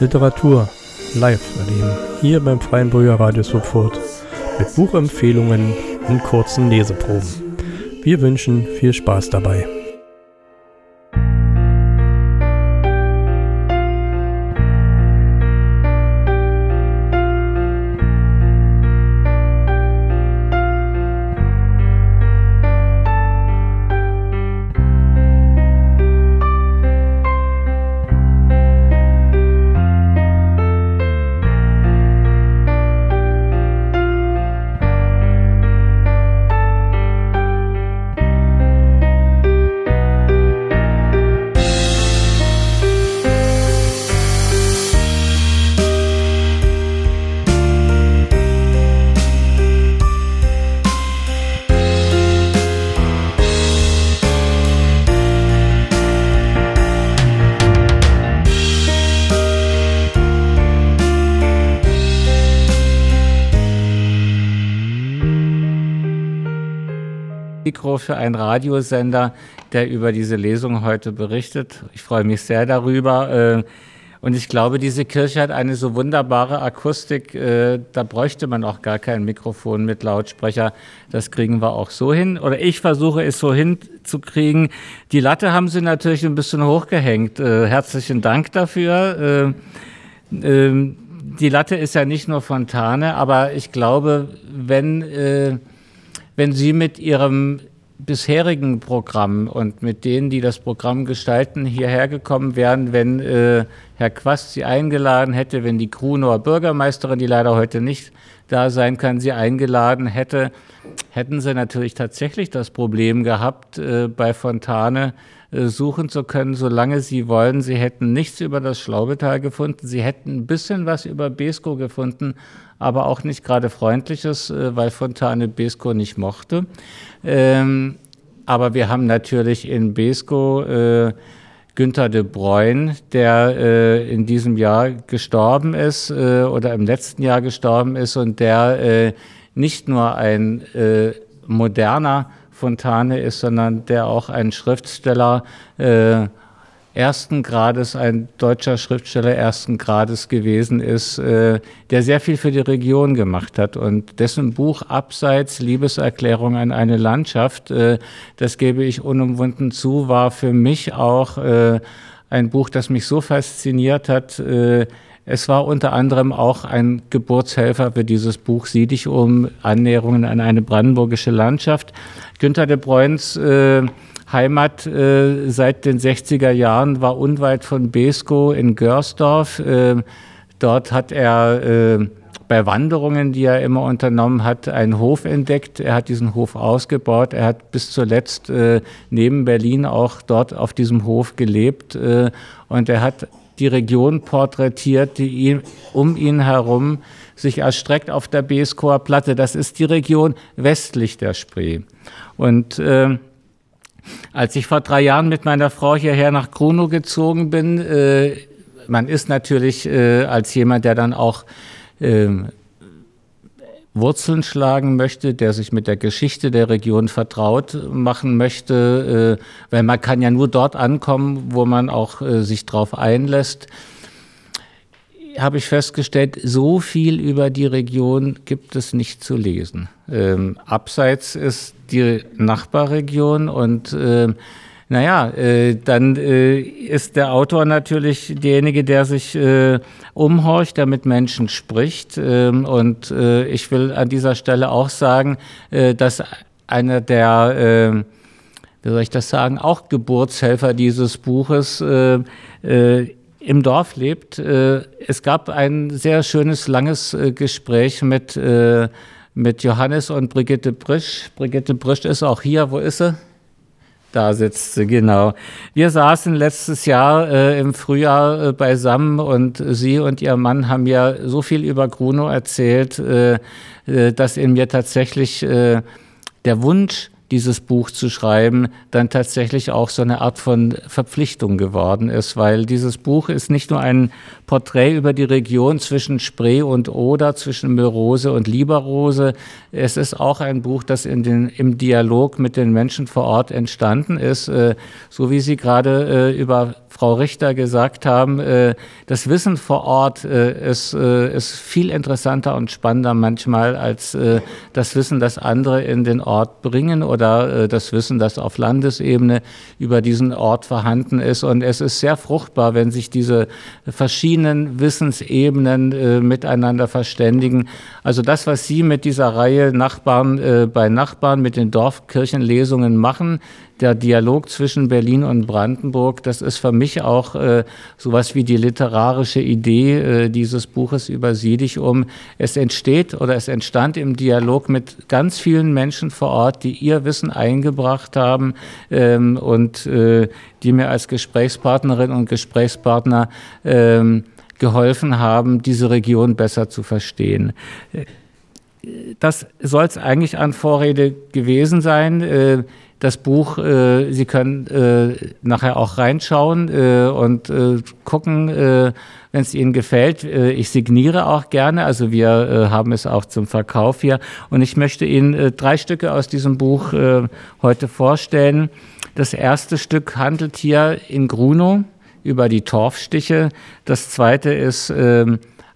Literatur live erleben. Hier beim Freien Bürgerradio Sofort. Mit Buchempfehlungen und kurzen Leseproben. Wir wünschen viel Spaß dabei. Für einen Radiosender, der über diese Lesung heute berichtet. Ich freue mich sehr darüber. äh, Und ich glaube, diese Kirche hat eine so wunderbare Akustik, äh, da bräuchte man auch gar kein Mikrofon mit Lautsprecher. Das kriegen wir auch so hin. Oder ich versuche es so hinzukriegen. Die Latte haben sie natürlich ein bisschen hochgehängt. Äh, Herzlichen Dank dafür. Äh, ähm, Die Latte ist ja nicht nur Fontane, aber ich glaube, wenn äh, wenn Sie mit Ihrem bisherigen Programm und mit denen, die das Programm gestalten, hierher gekommen wären, wenn äh, Herr Quast Sie eingeladen hätte, wenn die Krunower Bürgermeisterin, die leider heute nicht da sein kann, Sie eingeladen hätte, hätten Sie natürlich tatsächlich das Problem gehabt, äh, bei Fontane suchen zu können, solange Sie wollen. Sie hätten nichts über das Schlaubetal gefunden. Sie hätten ein bisschen was über Besko gefunden, aber auch nicht gerade Freundliches, äh, weil Fontane Besko nicht mochte. Ähm, aber wir haben natürlich in Besko äh, Günther de Bruyne, der äh, in diesem Jahr gestorben ist äh, oder im letzten Jahr gestorben ist und der äh, nicht nur ein äh, moderner Fontane ist, sondern der auch ein Schriftsteller äh, ersten Grades, ein deutscher Schriftsteller ersten Grades gewesen ist, äh, der sehr viel für die Region gemacht hat. Und dessen Buch Abseits, Liebeserklärung an eine Landschaft, äh, das gebe ich unumwunden zu, war für mich auch äh, ein Buch, das mich so fasziniert hat. Es war unter anderem auch ein Geburtshelfer für dieses Buch Sieh dich um, Annäherungen an eine brandenburgische Landschaft. Günter de Bruyns äh, Heimat äh, seit den 60er Jahren war unweit von Besko in Görsdorf. Äh, dort hat er äh, bei Wanderungen, die er immer unternommen hat, einen Hof entdeckt. Er hat diesen Hof ausgebaut. Er hat bis zuletzt äh, neben Berlin auch dort auf diesem Hof gelebt. Äh, und er hat die Region porträtiert, die ihn, um ihn herum sich erstreckt auf der Beskoer Platte. Das ist die Region westlich der Spree. Und äh, als ich vor drei Jahren mit meiner Frau hierher nach Kruno gezogen bin, äh, man ist natürlich äh, als jemand, der dann auch äh, Wurzeln schlagen möchte, der sich mit der Geschichte der Region vertraut machen möchte, äh, weil man kann ja nur dort ankommen, wo man auch äh, sich drauf einlässt habe ich festgestellt, so viel über die Region gibt es nicht zu lesen. Ähm, abseits ist die Nachbarregion und äh, naja, äh, dann äh, ist der Autor natürlich derjenige, der sich äh, umhorcht, der mit Menschen spricht. Ähm, und äh, ich will an dieser Stelle auch sagen, äh, dass einer der, äh, wie soll ich das sagen, auch Geburtshelfer dieses Buches äh, äh, im Dorf lebt. Äh, Es gab ein sehr schönes, langes äh, Gespräch mit, äh, mit Johannes und Brigitte Brisch. Brigitte Brisch ist auch hier. Wo ist sie? Da sitzt genau. Wir saßen letztes Jahr äh, im Frühjahr äh, beisammen und Sie und Ihr Mann haben ja so viel über Gruno erzählt, äh, äh dass in mir tatsächlich äh, der Wunsch dieses Buch zu schreiben, dann tatsächlich auch so eine Art von Verpflichtung geworden ist, weil dieses Buch ist nicht nur ein Porträt über die Region zwischen Spree und Oder, zwischen Mörose und Lieberrose. Es ist auch ein Buch, das in den, im Dialog mit den Menschen vor Ort entstanden ist, äh, so wie Sie gerade äh, über Frau Richter gesagt haben, äh, das Wissen vor Ort ist, ist viel interessanter und spannender manchmal als das Wissen, das andere in den Ort bringen oder äh, das Wissen, das auf Landesebene über diesen Ort vorhanden ist. Und es ist sehr fruchtbar, wenn sich diese verschiedenen Wissensebenen äh, miteinander verständigen. Also das, was Sie mit dieser Reihe Nachbarn bei Nachbarn mit den Dorfkirchenlesungen machen, der Dialog zwischen Berlin und Brandenburg, das ist für mich auch äh, sowas wie die literarische Idee äh, dieses Buches über Siedichum. Es entsteht oder es entstand im Dialog mit ganz vielen Menschen vor Ort, die ihr Wissen eingebracht haben ähm, und äh, die mir als Gesprächspartnerin und Gesprächspartner ähm, geholfen haben, diese Region besser zu verstehen das soll es eigentlich an Vorrede gewesen sein. Das Buch, äh, Sie können äh, nachher auch reinschauen äh, und äh, gucken, äh, wenn es Ihnen gefällt. Äh, ich signiere auch gerne, also wir haben es auch zum Verkauf hier. Und ich möchte Ihnen drei Stücke aus diesem Buch heute vorstellen. Das erste Stück handelt hier in Grunow über die Torfstiche. Das zweite ist äh,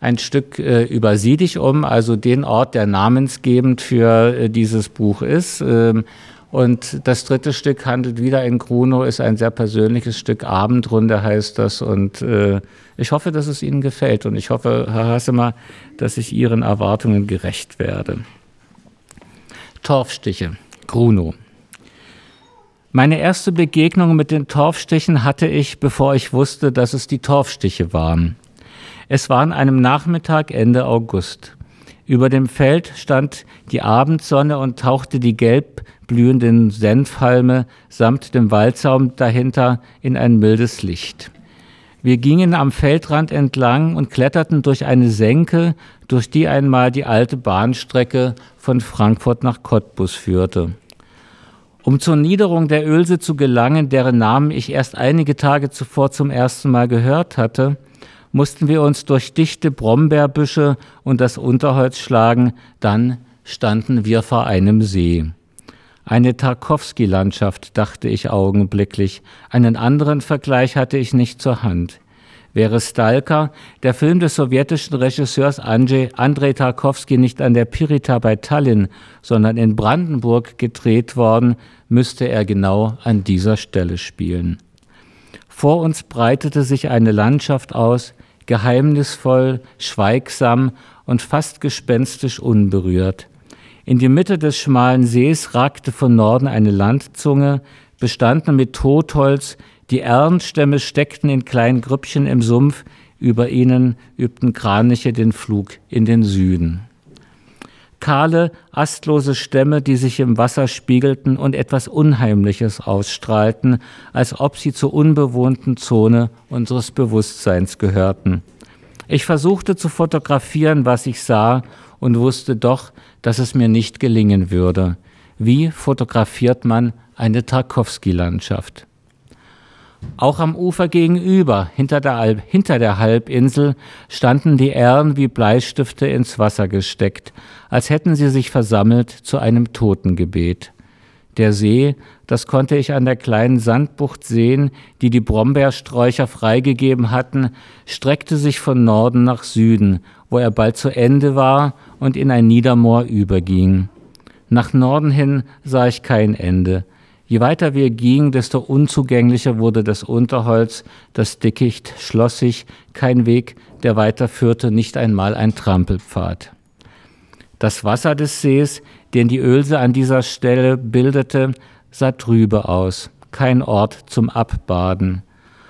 ein Stück äh, über Siedichum, also den Ort, der namensgebend für äh, dieses Buch ist. Ähm, und das dritte Stück handelt wieder in Grunow, ist ein sehr persönliches Stück, Abendrunde heißt das. Und äh, ich hoffe, dass es Ihnen gefällt. Und ich hoffe, Herr Hassemer, dass ich Ihren Erwartungen gerecht werde. Torfstiche, Grunow. Meine erste Begegnung mit den Torfstichen hatte ich, bevor ich wusste, dass es die Torfstiche waren. Es war an einem Nachmittag Ende August. Über dem Feld stand die Abendsonne und tauchte die gelb blühenden Senfhalme samt dem Waldsaum dahinter in ein mildes Licht. Wir gingen am Feldrand entlang und kletterten durch eine Senke, durch die einmal die alte Bahnstrecke von Frankfurt nach Cottbus führte. Um zur Niederung der Ölse zu gelangen, deren Namen ich erst einige Tage zuvor zum ersten Mal gehört hatte, mussten wir uns durch dichte Brombeerbüsche und das Unterholz schlagen, dann standen wir vor einem See. Eine Tarkowski-Landschaft, dachte ich augenblicklich. Einen anderen Vergleich hatte ich nicht zur Hand. Wäre Stalker, der Film des sowjetischen Regisseurs Andrei Tarkowski, nicht an der Pirita bei Tallinn, sondern in Brandenburg gedreht worden, müsste er genau an dieser Stelle spielen. Vor uns breitete sich eine Landschaft aus, geheimnisvoll, schweigsam und fast gespenstisch unberührt. In die Mitte des schmalen Sees ragte von Norden eine Landzunge, bestanden mit Totholz, die Erlenstämme steckten in kleinen Grüppchen im Sumpf, über ihnen übten Kraniche den Flug in den Süden. Kahle, astlose Stämme, die sich im Wasser spiegelten und etwas Unheimliches ausstrahlten, als ob sie zur unbewohnten Zone unseres Bewusstseins gehörten. Ich versuchte zu fotografieren, was ich sah, und wusste doch, dass es mir nicht gelingen würde. Wie fotografiert man eine Tarkowski-Landschaft? Auch am Ufer gegenüber, hinter der, Alp, hinter der Halbinsel, standen die Ähren wie Bleistifte ins Wasser gesteckt, als hätten sie sich versammelt zu einem Totengebet. Der See, das konnte ich an der kleinen Sandbucht sehen, die die Brombeersträucher freigegeben hatten, streckte sich von Norden nach Süden, wo er bald zu Ende war und in ein Niedermoor überging. Nach Norden hin sah ich kein Ende. Je weiter wir gingen, desto unzugänglicher wurde das Unterholz, das Dickicht schloss sich, kein Weg, der weiterführte, nicht einmal ein Trampelpfad. Das Wasser des Sees, den die Ölse an dieser Stelle bildete, sah trübe aus, kein Ort zum Abbaden.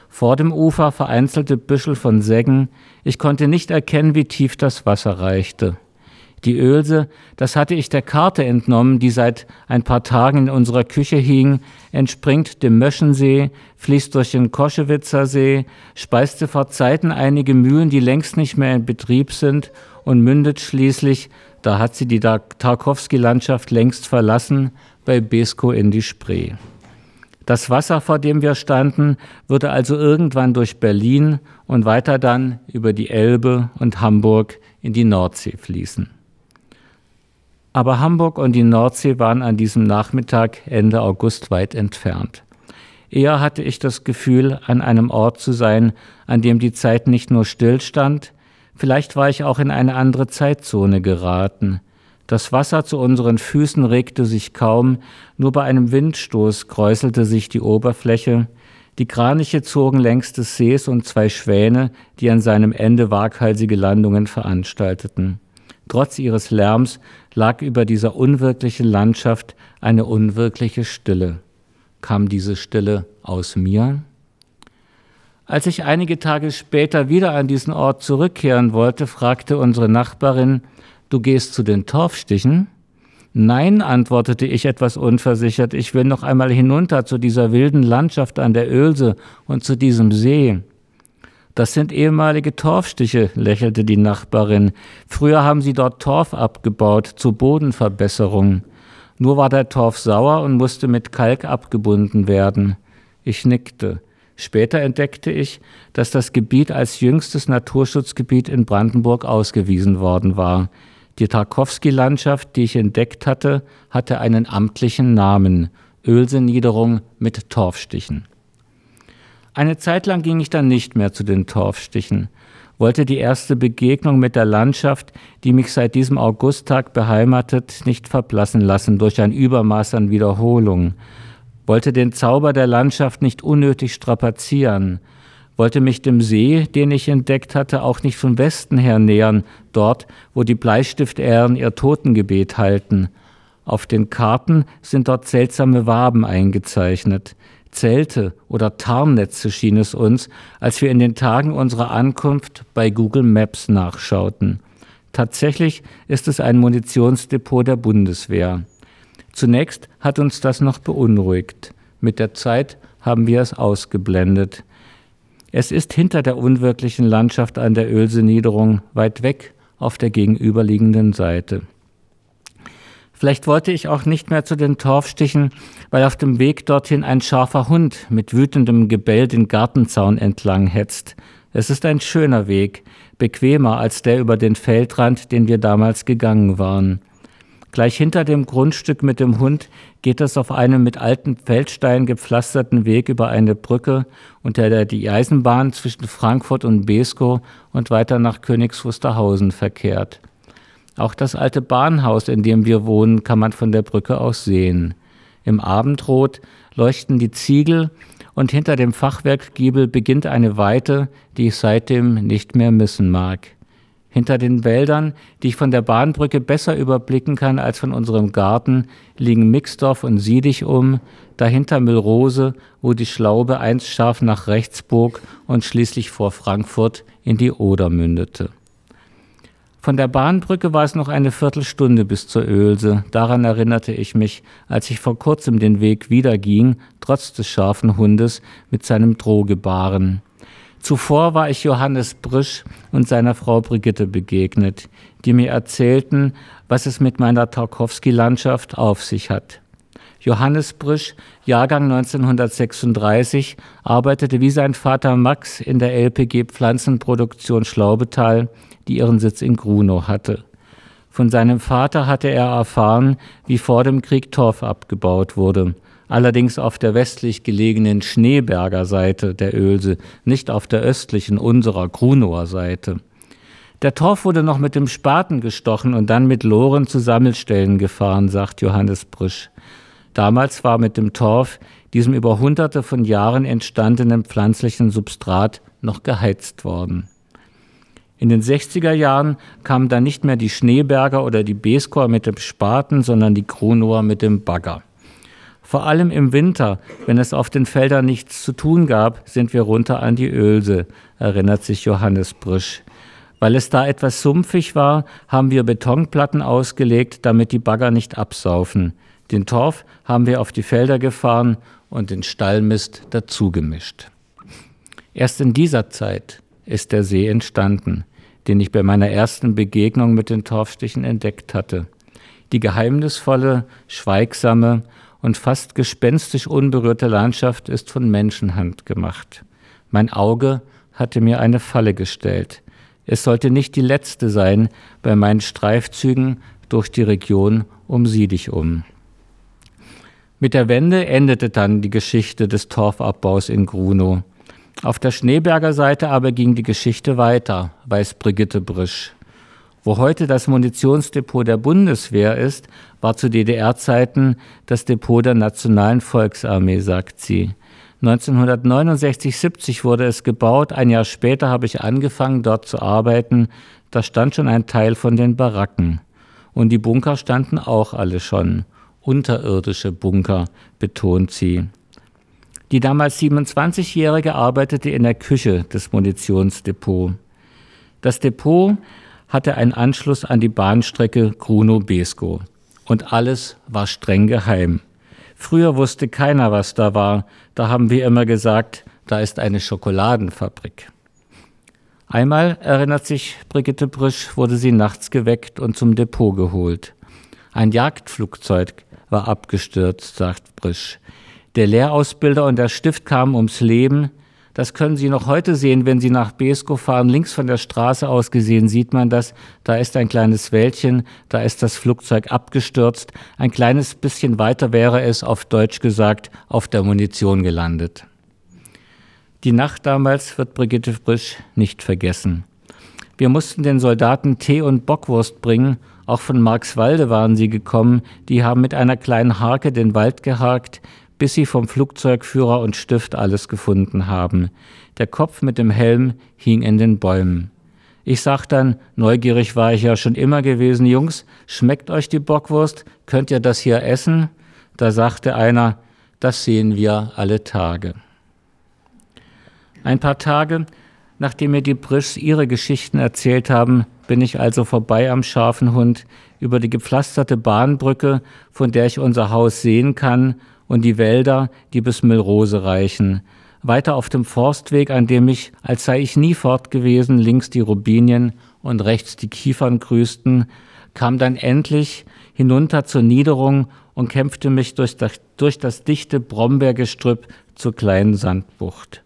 Vor dem Ufer vereinzelte Büschel von Seggen, ich konnte nicht erkennen, wie tief das Wasser reichte. Die Ölse, das hatte ich der Karte entnommen, die seit ein paar Tagen in unserer Küche hing, entspringt dem Möschensee, fließt durch den Koschewitzer See, speiste vor Zeiten einige Mühlen, die längst nicht mehr in Betrieb sind und mündet schließlich, da hat sie die Tarkowski-Landschaft längst verlassen, bei Besko in die Spree. Das Wasser, vor dem wir standen, würde also irgendwann durch Berlin und weiter dann über die Elbe und Hamburg in die Nordsee fließen. Aber Hamburg und die Nordsee waren an diesem Nachmittag Ende August weit entfernt. Eher hatte ich das Gefühl, an einem Ort zu sein, an dem die Zeit nicht nur stillstand, vielleicht war ich auch in eine andere Zeitzone geraten. Das Wasser zu unseren Füßen regte sich kaum, nur bei einem Windstoß kräuselte sich die Oberfläche, die Kraniche zogen längs des Sees und zwei Schwäne, die an seinem Ende waghalsige Landungen veranstalteten. Trotz ihres Lärms lag über dieser unwirklichen Landschaft eine unwirkliche Stille. Kam diese Stille aus mir? Als ich einige Tage später wieder an diesen Ort zurückkehren wollte, fragte unsere Nachbarin, du gehst zu den Torfstichen? Nein, antwortete ich etwas unversichert, ich will noch einmal hinunter zu dieser wilden Landschaft an der Ölse und zu diesem See. Das sind ehemalige Torfstiche, lächelte die Nachbarin. Früher haben sie dort Torf abgebaut zur Bodenverbesserung. Nur war der Torf sauer und musste mit Kalk abgebunden werden. Ich nickte. Später entdeckte ich, dass das Gebiet als jüngstes Naturschutzgebiet in Brandenburg ausgewiesen worden war. Die Tarkowski-Landschaft, die ich entdeckt hatte, hatte einen amtlichen Namen Ölseniederung mit Torfstichen. Eine Zeit lang ging ich dann nicht mehr zu den Torfstichen, wollte die erste Begegnung mit der Landschaft, die mich seit diesem Augusttag beheimatet, nicht verblassen lassen durch ein Übermaß an Wiederholung, wollte den Zauber der Landschaft nicht unnötig strapazieren, wollte mich dem See, den ich entdeckt hatte, auch nicht von Westen her nähern, dort, wo die Bleistiftähren ihr Totengebet halten. Auf den Karten sind dort seltsame Waben eingezeichnet. Zelte oder Tarnnetze schien es uns, als wir in den Tagen unserer Ankunft bei Google Maps nachschauten. Tatsächlich ist es ein Munitionsdepot der Bundeswehr. Zunächst hat uns das noch beunruhigt. Mit der Zeit haben wir es ausgeblendet. Es ist hinter der unwirklichen Landschaft an der Ölse-Niederung weit weg auf der gegenüberliegenden Seite. Vielleicht wollte ich auch nicht mehr zu den Torfstichen, weil auf dem Weg dorthin ein scharfer Hund mit wütendem Gebell den Gartenzaun entlang hetzt. Es ist ein schöner Weg, bequemer als der über den Feldrand, den wir damals gegangen waren. Gleich hinter dem Grundstück mit dem Hund geht es auf einem mit alten Feldsteinen gepflasterten Weg über eine Brücke, unter der die Eisenbahn zwischen Frankfurt und Beskow und weiter nach Königs Wusterhausen verkehrt. Auch das alte Bahnhaus, in dem wir wohnen, kann man von der Brücke aus sehen. Im Abendrot leuchten die Ziegel und hinter dem Fachwerkgiebel beginnt eine Weite, die ich seitdem nicht mehr missen mag. Hinter den Wäldern, die ich von der Bahnbrücke besser überblicken kann als von unserem Garten, liegen Mixdorf und Siedig um, dahinter Müllrose, wo die Schlaube einst scharf nach rechts bog und schließlich vor Frankfurt in die Oder mündete. Von der Bahnbrücke war es noch eine Viertelstunde bis zur Ölse. Daran erinnerte ich mich, als ich vor kurzem den Weg wieder ging, trotz des scharfen Hundes, mit seinem Drohgebaren. Zuvor war ich Johannes Brisch und seiner Frau Brigitte begegnet, die mir erzählten, was es mit meiner Tarkowski-Landschaft auf sich hat. Johannes Brisch, Jahrgang 1936, arbeitete wie sein Vater Max in der LPG Pflanzenproduktion Schlaubetal, die ihren Sitz in Grunow hatte. Von seinem Vater hatte er erfahren, wie vor dem Krieg Torf abgebaut wurde allerdings auf der westlich gelegenen Schneeberger Seite der Ölse, nicht auf der östlichen unserer Grunower Seite. Der Torf wurde noch mit dem Spaten gestochen und dann mit Loren zu Sammelstellen gefahren, sagt Johannes Brüsch. Damals war mit dem Torf, diesem über hunderte von Jahren entstandenen pflanzlichen Substrat, noch geheizt worden. In den 60er Jahren kamen dann nicht mehr die Schneeberger oder die Beeskor mit dem Spaten, sondern die Grunower mit dem Bagger. Vor allem im Winter, wenn es auf den Feldern nichts zu tun gab, sind wir runter an die Ölse, erinnert sich Johannes Brüsch. Weil es da etwas sumpfig war, haben wir Betonplatten ausgelegt, damit die Bagger nicht absaufen. Den Torf haben wir auf die Felder gefahren und den Stallmist dazugemischt. Erst in dieser Zeit ist der See entstanden, den ich bei meiner ersten Begegnung mit den Torfstichen entdeckt hatte. Die geheimnisvolle, schweigsame und fast gespenstisch unberührte Landschaft ist von Menschenhand gemacht. Mein Auge hatte mir eine Falle gestellt. Es sollte nicht die letzte sein bei meinen Streifzügen durch die Region um Siedichum. Mit der Wende endete dann die Geschichte des Torfabbaus in Grunow. Auf der Schneeberger Seite aber ging die Geschichte weiter, weiß Brigitte Brisch. Wo heute das Munitionsdepot der Bundeswehr ist, war zu DDR-Zeiten das Depot der Nationalen Volksarmee, sagt sie. 1969-70 wurde es gebaut. Ein Jahr später habe ich angefangen, dort zu arbeiten. Da stand schon ein Teil von den Baracken. Und die Bunker standen auch alle schon. Unterirdische Bunker, betont sie. Die damals 27-Jährige arbeitete in der Küche des Munitionsdepots. Das Depot hatte einen Anschluss an die Bahnstrecke Grunow-Beskow. Und alles war streng geheim. Früher wusste keiner, was da war. Da haben wir immer gesagt, da ist eine Schokoladenfabrik. Einmal, erinnert sich Brigitte Brisch, wurde sie nachts geweckt und zum Depot geholt. Ein Jagdflugzeug war abgestürzt, sagt Brisch. Der Lehrausbilder und der Stift kamen ums Leben. Das können Sie noch heute sehen, wenn Sie nach Besko fahren. Links von der Straße aus gesehen sieht man das. Da ist ein kleines Wäldchen, da ist das Flugzeug abgestürzt. Ein kleines bisschen weiter wäre es, auf Deutsch gesagt, auf der Munition gelandet. Die Nacht damals wird Brigitte Frisch nicht vergessen. Wir mussten den Soldaten Tee und Bockwurst bringen. Auch von Marxwalde waren sie gekommen. Die haben mit einer kleinen Harke den Wald geharkt bis sie vom Flugzeugführer und Stift alles gefunden haben. Der Kopf mit dem Helm hing in den Bäumen. Ich sag dann, neugierig war ich ja schon immer gewesen, Jungs, schmeckt euch die Bockwurst? Könnt ihr das hier essen? Da sagte einer, das sehen wir alle Tage. Ein paar Tage, nachdem mir die Brischs ihre Geschichten erzählt haben, bin ich also vorbei am scharfen Hund über die gepflasterte Bahnbrücke, von der ich unser Haus sehen kann und die Wälder, die bis Milrose reichen. Weiter auf dem Forstweg, an dem ich, als sei ich nie fort gewesen, links die Rubinien und rechts die Kiefern grüßten, kam dann endlich hinunter zur Niederung und kämpfte mich durch das, durch das dichte Brombeergestrüpp zur kleinen Sandbucht.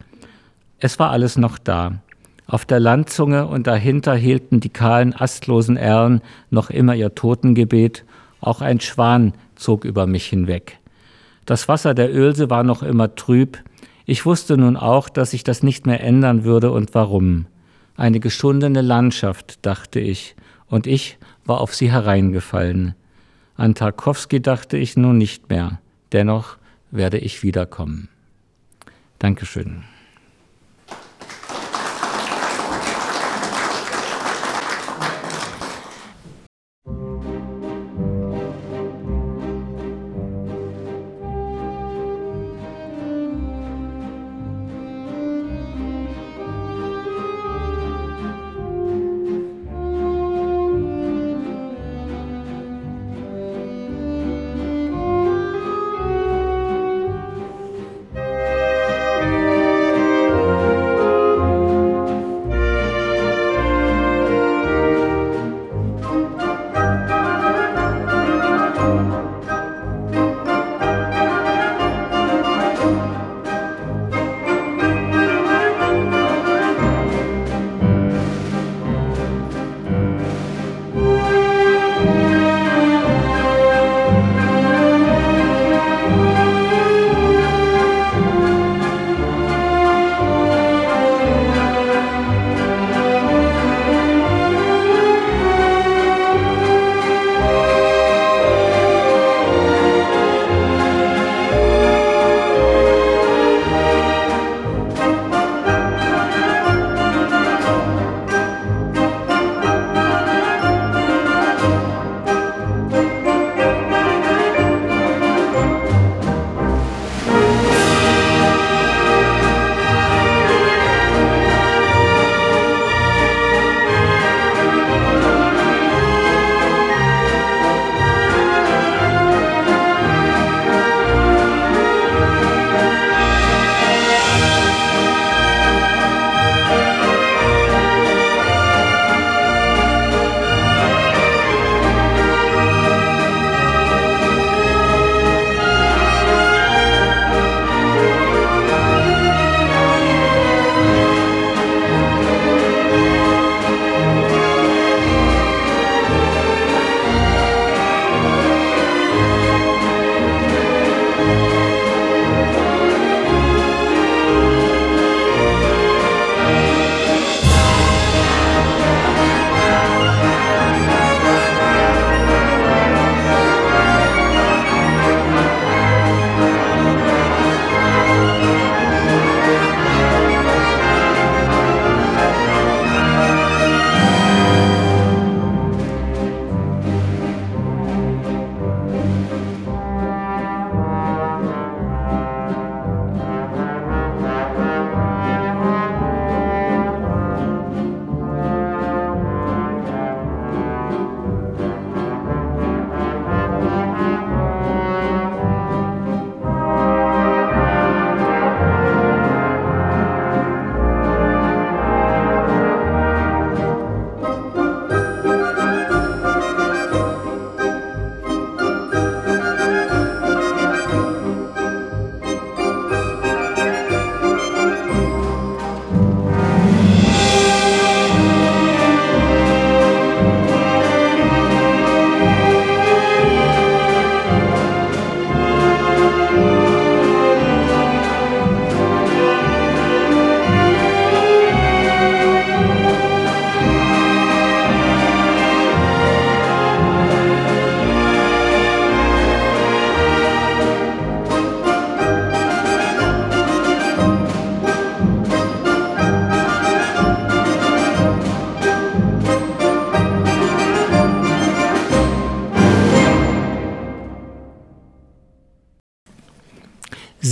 Es war alles noch da. Auf der Landzunge und dahinter hielten die kahlen, astlosen Erlen noch immer ihr Totengebet. Auch ein Schwan zog über mich hinweg. Das Wasser der Ölse war noch immer trüb. Ich wusste nun auch, dass sich das nicht mehr ändern würde und warum. Eine geschundene Landschaft, dachte ich, und ich war auf sie hereingefallen. An Tarkowski dachte ich nun nicht mehr. Dennoch werde ich wiederkommen. Dankeschön.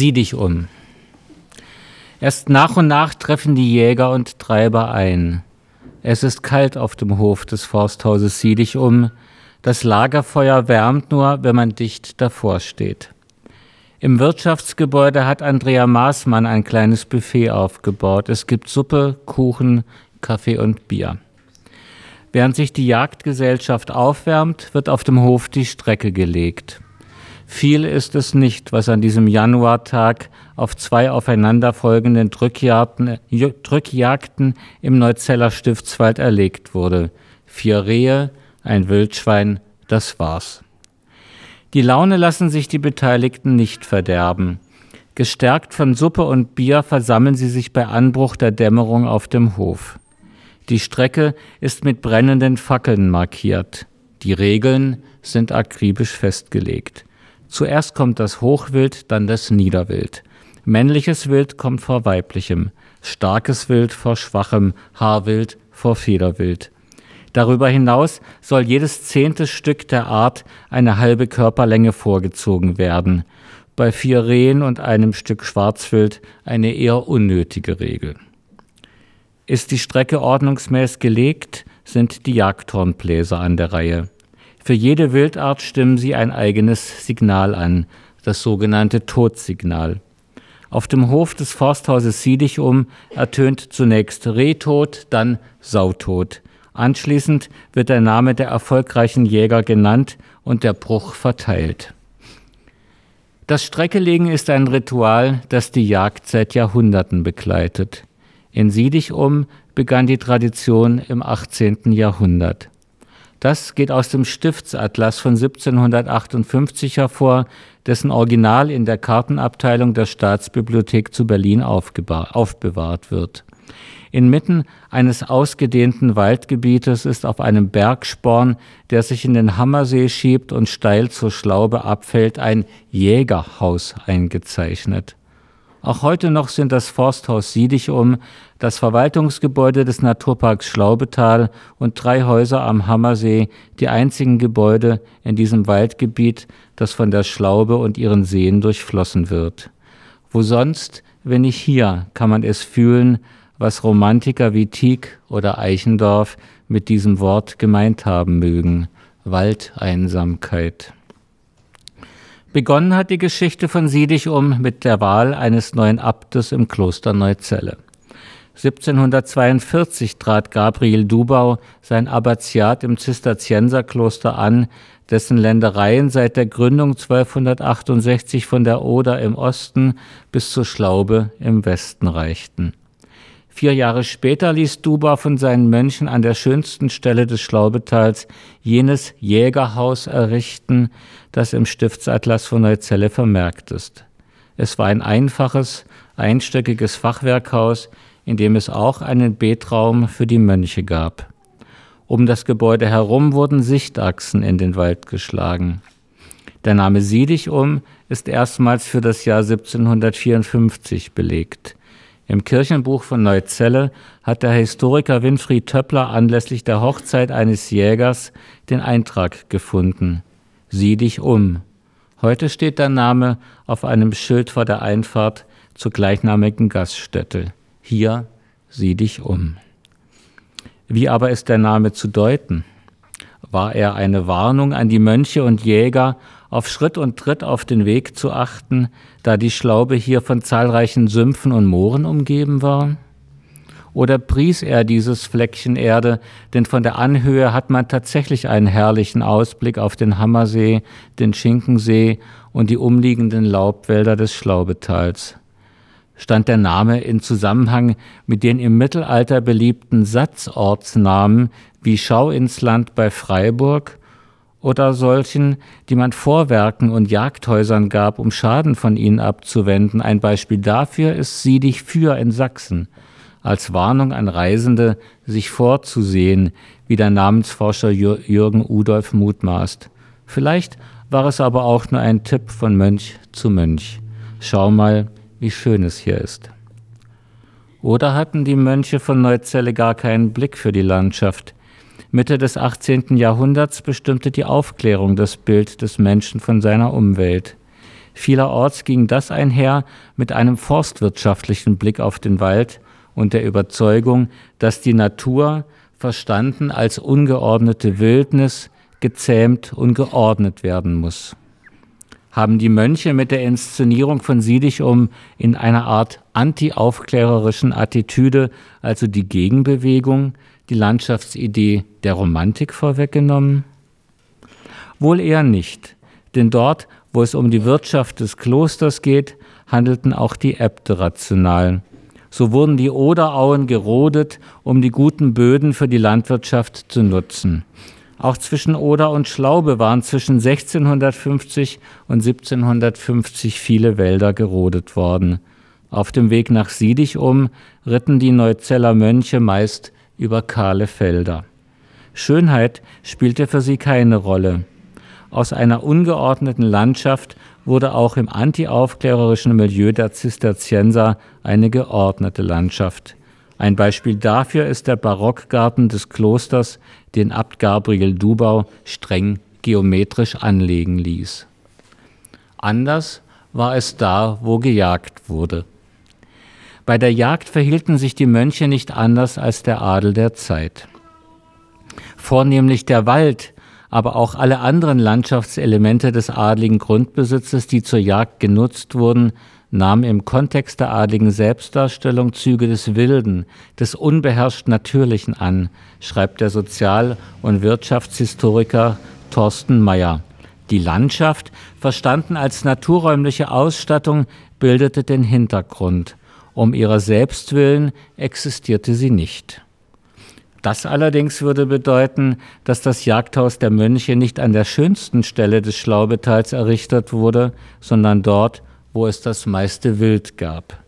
Sieh dich um. Erst nach und nach treffen die Jäger und Treiber ein. Es ist kalt auf dem Hof des Forsthauses Sieh dich um. Das Lagerfeuer wärmt nur, wenn man dicht davor steht. Im Wirtschaftsgebäude hat Andrea Maßmann ein kleines Buffet aufgebaut. Es gibt Suppe, Kuchen, Kaffee und Bier. Während sich die Jagdgesellschaft aufwärmt, wird auf dem Hof die Strecke gelegt. Viel ist es nicht, was an diesem Januartag auf zwei aufeinanderfolgenden Drückjagden, Drückjagden im Neuzeller Stiftswald erlegt wurde. Vier Rehe, ein Wildschwein, das war's. Die Laune lassen sich die Beteiligten nicht verderben. Gestärkt von Suppe und Bier versammeln sie sich bei Anbruch der Dämmerung auf dem Hof. Die Strecke ist mit brennenden Fackeln markiert. Die Regeln sind akribisch festgelegt. Zuerst kommt das Hochwild, dann das Niederwild. Männliches Wild kommt vor weiblichem, starkes Wild vor schwachem, Haarwild vor Federwild. Darüber hinaus soll jedes zehnte Stück der Art eine halbe Körperlänge vorgezogen werden. Bei vier Rehen und einem Stück Schwarzwild eine eher unnötige Regel. Ist die Strecke ordnungsmäßig gelegt, sind die Jagdhornbläser an der Reihe. Für jede Wildart stimmen sie ein eigenes Signal an, das sogenannte Todsignal. Auf dem Hof des Forsthauses Siedichum ertönt zunächst Rehtod, dann Sautod. Anschließend wird der Name der erfolgreichen Jäger genannt und der Bruch verteilt. Das Streckelegen ist ein Ritual, das die Jagd seit Jahrhunderten begleitet. In Siedichum begann die Tradition im 18. Jahrhundert. Das geht aus dem Stiftsatlas von 1758 hervor, dessen Original in der Kartenabteilung der Staatsbibliothek zu Berlin aufbewahrt wird. Inmitten eines ausgedehnten Waldgebietes ist auf einem Bergsporn, der sich in den Hammersee schiebt und steil zur Schlaube abfällt, ein Jägerhaus eingezeichnet. Auch heute noch sind das Forsthaus Siedichum, das Verwaltungsgebäude des Naturparks Schlaubetal und drei Häuser am Hammersee die einzigen Gebäude in diesem Waldgebiet, das von der Schlaube und ihren Seen durchflossen wird. Wo sonst, wenn nicht hier, kann man es fühlen, was Romantiker wie Tieck oder Eichendorff mit diesem Wort gemeint haben mögen. Waldeinsamkeit. Begonnen hat die Geschichte von Siedichum mit der Wahl eines neuen Abtes im Kloster Neuzelle. 1742 trat Gabriel Dubau sein Abbatiat im Zisterzienserkloster an, dessen Ländereien seit der Gründung 1268 von der Oder im Osten bis zur Schlaube im Westen reichten. Vier Jahre später ließ Duba von seinen Mönchen an der schönsten Stelle des Schlaubetals jenes Jägerhaus errichten, das im Stiftsatlas von Neuzelle vermerkt ist. Es war ein einfaches, einstöckiges Fachwerkhaus, in dem es auch einen Betraum für die Mönche gab. Um das Gebäude herum wurden Sichtachsen in den Wald geschlagen. Der Name Siedichum ist erstmals für das Jahr 1754 belegt. Im Kirchenbuch von Neuzelle hat der Historiker Winfried Töppler anlässlich der Hochzeit eines Jägers den Eintrag gefunden. Sieh dich um. Heute steht der Name auf einem Schild vor der Einfahrt zur gleichnamigen Gaststätte. Hier sieh dich um. Wie aber ist der Name zu deuten? War er eine Warnung an die Mönche und Jäger, auf Schritt und Tritt auf den Weg zu achten, da die Schlaube hier von zahlreichen Sümpfen und Mooren umgeben war? Oder pries er dieses Fleckchen Erde, denn von der Anhöhe hat man tatsächlich einen herrlichen Ausblick auf den Hammersee, den Schinkensee und die umliegenden Laubwälder des Schlaubetals. Stand der Name in Zusammenhang mit den im Mittelalter beliebten Satzortsnamen wie Schau ins Land bei Freiburg oder solchen, die man Vorwerken und Jagdhäusern gab, um Schaden von ihnen abzuwenden. Ein Beispiel dafür ist Sieh dich für in Sachsen, als Warnung an Reisende, sich vorzusehen, wie der Namensforscher Jürgen Udolf mutmaßt. Vielleicht war es aber auch nur ein Tipp von Mönch zu Mönch. Schau mal, wie schön es hier ist. Oder hatten die Mönche von Neuzelle gar keinen Blick für die Landschaft, Mitte des 18. Jahrhunderts bestimmte die Aufklärung das Bild des Menschen von seiner Umwelt. Vielerorts ging das einher mit einem forstwirtschaftlichen Blick auf den Wald und der Überzeugung, dass die Natur, verstanden als ungeordnete Wildnis, gezähmt und geordnet werden muss. Haben die Mönche mit der Inszenierung von Sidichum in einer Art anti-aufklärerischen Attitüde, also die Gegenbewegung, die Landschaftsidee der Romantik vorweggenommen? Wohl eher nicht, denn dort, wo es um die Wirtschaft des Klosters geht, handelten auch die Äbte rational. So wurden die Oderauen gerodet, um die guten Böden für die Landwirtschaft zu nutzen. Auch zwischen Oder und Schlaube waren zwischen 1650 und 1750 viele Wälder gerodet worden. Auf dem Weg nach Siedichum ritten die Neuzeller Mönche meist über kahle Felder. Schönheit spielte für sie keine Rolle. Aus einer ungeordneten Landschaft wurde auch im antiaufklärerischen Milieu der Zisterzienser eine geordnete Landschaft. Ein Beispiel dafür ist der Barockgarten des Klosters, den Abt Gabriel Dubau streng geometrisch anlegen ließ. Anders war es da, wo gejagt wurde. Bei der Jagd verhielten sich die Mönche nicht anders als der Adel der Zeit. Vornehmlich der Wald aber auch alle anderen Landschaftselemente des adligen Grundbesitzes, die zur Jagd genutzt wurden, nahmen im Kontext der adligen Selbstdarstellung Züge des Wilden, des unbeherrscht Natürlichen an, schreibt der Sozial- und Wirtschaftshistoriker Thorsten Mayer. Die Landschaft, verstanden als naturräumliche Ausstattung, bildete den Hintergrund. Um ihrer selbst willen existierte sie nicht. Das allerdings würde bedeuten, dass das Jagdhaus der Mönche nicht an der schönsten Stelle des Schlaubetals errichtet wurde, sondern dort, wo es das meiste Wild gab.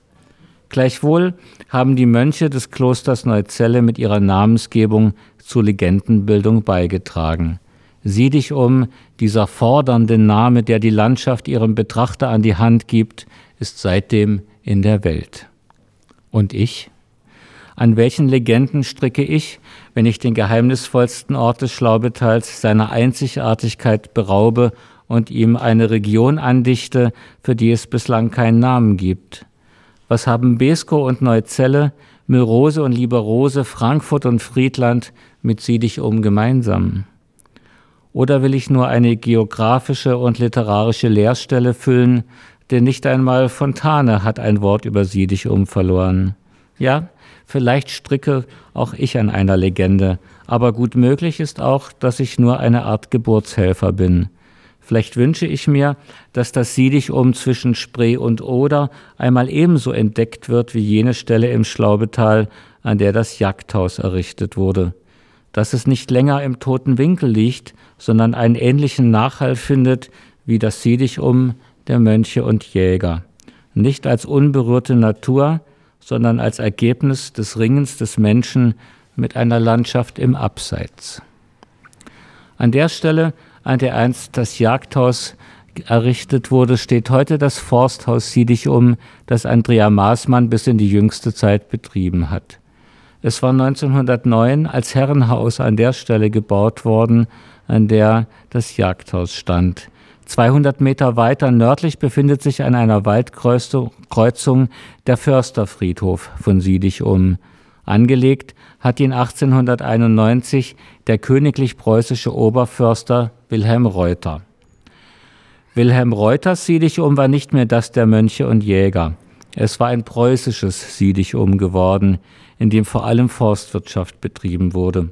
Gleichwohl haben die Mönche des Klosters Neuzelle mit ihrer Namensgebung zur Legendenbildung beigetragen. Sieh dich um, dieser fordernde Name, der die Landschaft ihrem Betrachter an die Hand gibt, ist seitdem in der Welt. Und ich? An welchen Legenden stricke ich, wenn ich den geheimnisvollsten Ort des Schlaubetals seiner Einzigartigkeit beraube und ihm eine Region andichte, für die es bislang keinen Namen gibt? Was haben Besko und Neuzelle, Milrose und Lieberose, Frankfurt und Friedland mit Sieh dich um gemeinsam? Oder will ich nur eine geografische und literarische Leerstelle füllen, denn nicht einmal Fontane hat ein Wort über Sieh dich um verloren. Ja, Vielleicht stricke auch ich an einer Legende, aber gut möglich ist auch, dass ich nur eine Art Geburtshelfer bin. Vielleicht wünsche ich mir, dass das Siedichum zwischen Spree und Oder einmal ebenso entdeckt wird wie jene Stelle im Schlaubetal, an der das Jagdhaus errichtet wurde. Dass es nicht länger im toten Winkel liegt, sondern einen ähnlichen Nachhall findet wie das Siedichum der Mönche und Jäger. Nicht als unberührte Natur, sondern als Ergebnis des Ringens des Menschen mit einer Landschaft im Abseits. An der Stelle, an der einst das Jagdhaus errichtet wurde, steht heute das Forsthaus Siedichum, das Andrea Maßmann bis in die jüngste Zeit betrieben hat. Es war 1909 als Herrenhaus an der Stelle gebaut worden, an der das Jagdhaus stand. 200 Meter weiter nördlich befindet sich an einer Waldkreuzung der Försterfriedhof von Siedichum. Angelegt hat ihn 1891 der königlich-preußische Oberförster Wilhelm Reuter. Wilhelm Reuters Siedichum war nicht mehr das der Mönche und Jäger. Es war ein preußisches Siedichum geworden, in dem vor allem Forstwirtschaft betrieben wurde.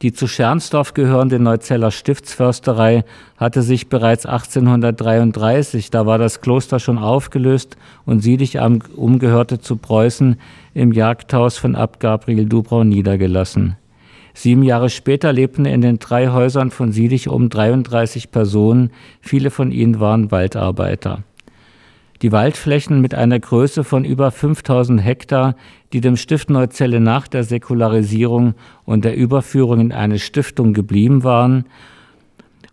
Die zu Schernsdorf gehörende Neuzeller Stiftsförsterei hatte sich bereits 1833, da war das Kloster schon aufgelöst und Siedicham umgehörte zu Preußen, im Jagdhaus von Abt Gabriel Dubrau niedergelassen. Sieben Jahre später lebten in den drei Häusern von Siedich um 33 Personen, viele von ihnen waren Waldarbeiter. Die Waldflächen mit einer Größe von über 5000 Hektar, die dem Stift Neuzelle nach der Säkularisierung und der Überführung in eine Stiftung geblieben waren,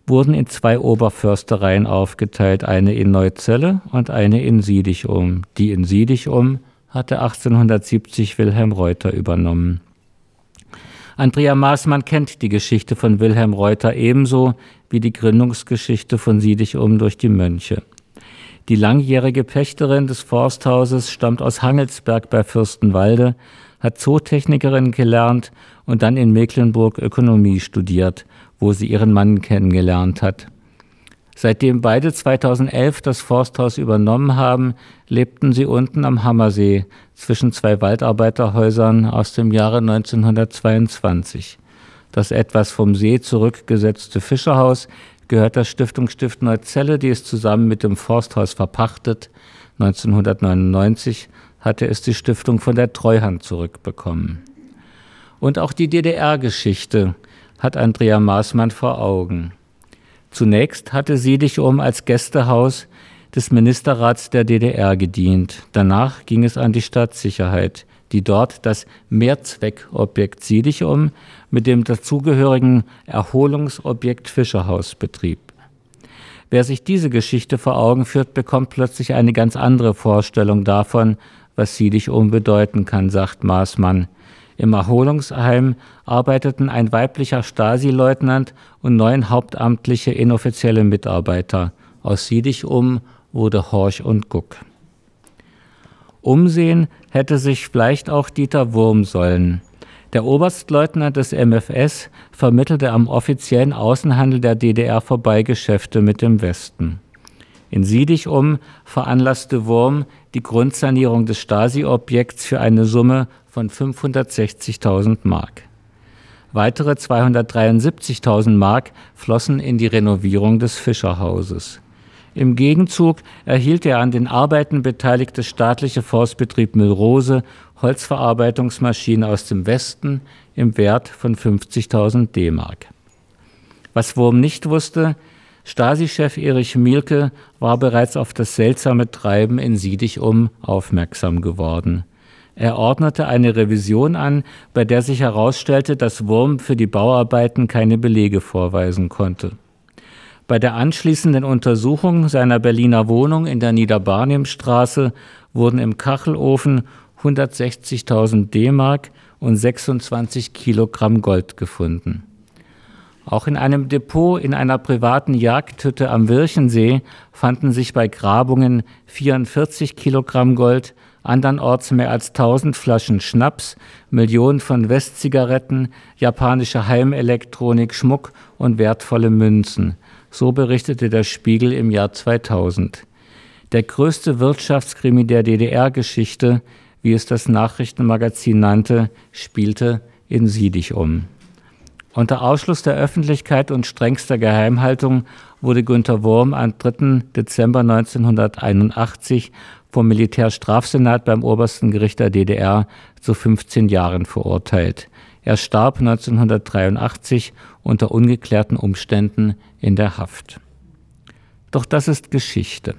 wurden in zwei Oberförstereien aufgeteilt, eine in Neuzelle und eine in Siedichum. Die in Siedichum hatte 1870 Wilhelm Reuter übernommen. Andrea Maßmann kennt die Geschichte von Wilhelm Reuter ebenso wie die Gründungsgeschichte von Siedichum durch die Mönche. Die langjährige Pächterin des Forsthauses stammt aus Hangelsberg bei Fürstenwalde, hat Zootechnikerin gelernt und dann in Mecklenburg Ökonomie studiert, wo sie ihren Mann kennengelernt hat. Seitdem beide 2011 das Forsthaus übernommen haben, lebten sie unten am Hammersee zwischen zwei Waldarbeiterhäusern aus dem Jahre 1922. Das etwas vom See zurückgesetzte Fischerhaus gehört der Stiftung Stift Neuzelle, die es zusammen mit dem Forsthaus verpachtet. 1999 hatte es die Stiftung von der Treuhand zurückbekommen. Und auch die DDR-Geschichte hat Andrea Maßmann vor Augen. Zunächst hatte Siedichum als Gästehaus des Ministerrats der DDR gedient. Danach ging es an die Staatssicherheit, die dort das Mehrzweckobjekt Siedichum mit dem dazugehörigen Erholungsobjekt Fischerhaus betrieb. Wer sich diese Geschichte vor Augen führt, bekommt plötzlich eine ganz andere Vorstellung davon, was Siedichum bedeuten kann, sagt Maßmann. Im Erholungsheim arbeiteten ein weiblicher Stasi-Leutnant und neun hauptamtliche inoffizielle Mitarbeiter. Aus Siedichum wurde Horch und Guck. Umsehen hätte sich vielleicht auch Dieter Wurm sollen. Der Oberstleutnant des MFS vermittelte am offiziellen Außenhandel der DDR Vorbeigeschäfte mit dem Westen. In Siedichum veranlasste Wurm die Grundsanierung des Stasi-Objekts für eine Summe von 560.000 Mark. Weitere 273.000 Mark flossen in die Renovierung des Fischerhauses. Im Gegenzug erhielt der an den Arbeiten beteiligte staatliche Forstbetrieb Müllrose Holzverarbeitungsmaschinen aus dem Westen im Wert von 50.000 D-Mark. Was Wurm nicht wusste, Stasi-Chef Erich Mielke war bereits auf das seltsame Treiben in Siedichum aufmerksam geworden. Er ordnete eine Revision an, bei der sich herausstellte, dass Wurm für die Bauarbeiten keine Belege vorweisen konnte. Bei der anschließenden Untersuchung seiner Berliner Wohnung in der Niederbarnimstraße wurden im Kachelofen 160.000 D-Mark und 26 Kilogramm Gold gefunden. Auch in einem Depot in einer privaten Jagdhütte am Wirchensee fanden sich bei Grabungen 44 Kilogramm Gold, andernorts mehr als 1000 Flaschen Schnaps, Millionen von Westzigaretten, japanische Heimelektronik, Schmuck und wertvolle Münzen. So berichtete der Spiegel im Jahr 2000. Der größte Wirtschaftskrimi der DDR-Geschichte, wie es das Nachrichtenmagazin nannte, spielte in Siedig um. Unter Ausschluss der Öffentlichkeit und strengster Geheimhaltung wurde Günter Wurm am 3. Dezember 1981 vom Militärstrafsenat beim obersten Gericht der DDR zu 15 Jahren verurteilt. Er starb 1983 unter ungeklärten Umständen in der Haft. Doch das ist Geschichte.